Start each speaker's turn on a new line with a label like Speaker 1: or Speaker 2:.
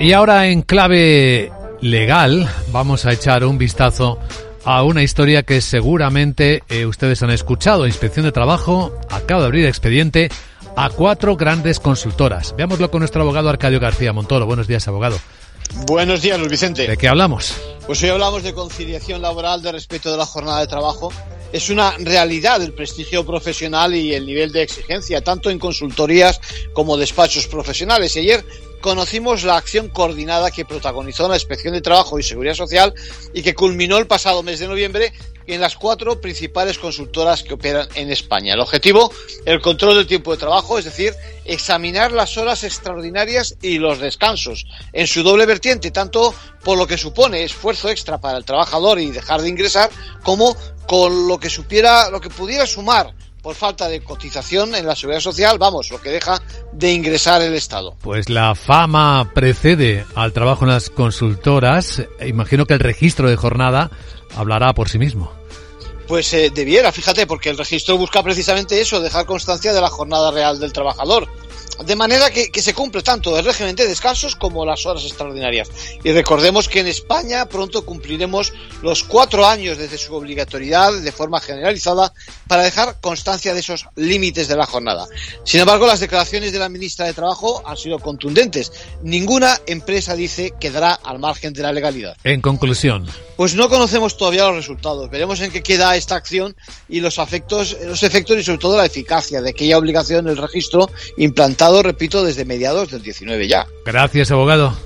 Speaker 1: Y ahora en clave legal vamos a echar un vistazo a una historia que seguramente eh, ustedes han escuchado. Inspección de Trabajo acaba de abrir expediente a cuatro grandes consultoras. Veámoslo con nuestro abogado Arcadio García Montoro. Buenos días, abogado.
Speaker 2: Buenos días, Luis Vicente.
Speaker 1: ¿De qué hablamos?
Speaker 2: Pues hoy hablamos de conciliación laboral, de respeto de la jornada de trabajo. Es una realidad el prestigio profesional y el nivel de exigencia, tanto en consultorías como despachos profesionales. Y ayer conocimos la acción coordinada que protagonizó la Inspección de Trabajo y Seguridad Social y que culminó el pasado mes de noviembre en las cuatro principales consultoras que operan en España. El objetivo, el control del tiempo de trabajo, es decir, examinar las horas extraordinarias y los descansos en su doble vertiente, tanto por lo que supone esfuerzo extra para el trabajador y dejar de ingresar, como con lo que supiera, lo que pudiera sumar por falta de cotización en la seguridad social, vamos, lo que deja de ingresar el Estado.
Speaker 1: Pues la fama precede al trabajo en las consultoras. Imagino que el registro de jornada hablará por sí mismo.
Speaker 2: Pues eh, debiera, fíjate, porque el registro busca precisamente eso, dejar constancia de la jornada real del trabajador de manera que, se cumple tanto el régimen de descansos como las horas extraordinarias. Y recordemos que en España pronto cumpliremos los cuatro años desde su obligatoriedad de forma generalizada para dejar constancia de esos límites de la jornada. Sin embargo, las declaraciones de la ministra de Trabajo han sido contundentes. Ninguna empresa dice quedará al margen de la legalidad.
Speaker 1: En conclusión.
Speaker 2: Pues no conocemos todavía los resultados. Veremos en qué queda esta acción y los efectos, los efectos y sobre todo la eficacia de aquella obligación del registro implantado, repito, desde mediados del 19 ya.
Speaker 1: Gracias, abogado.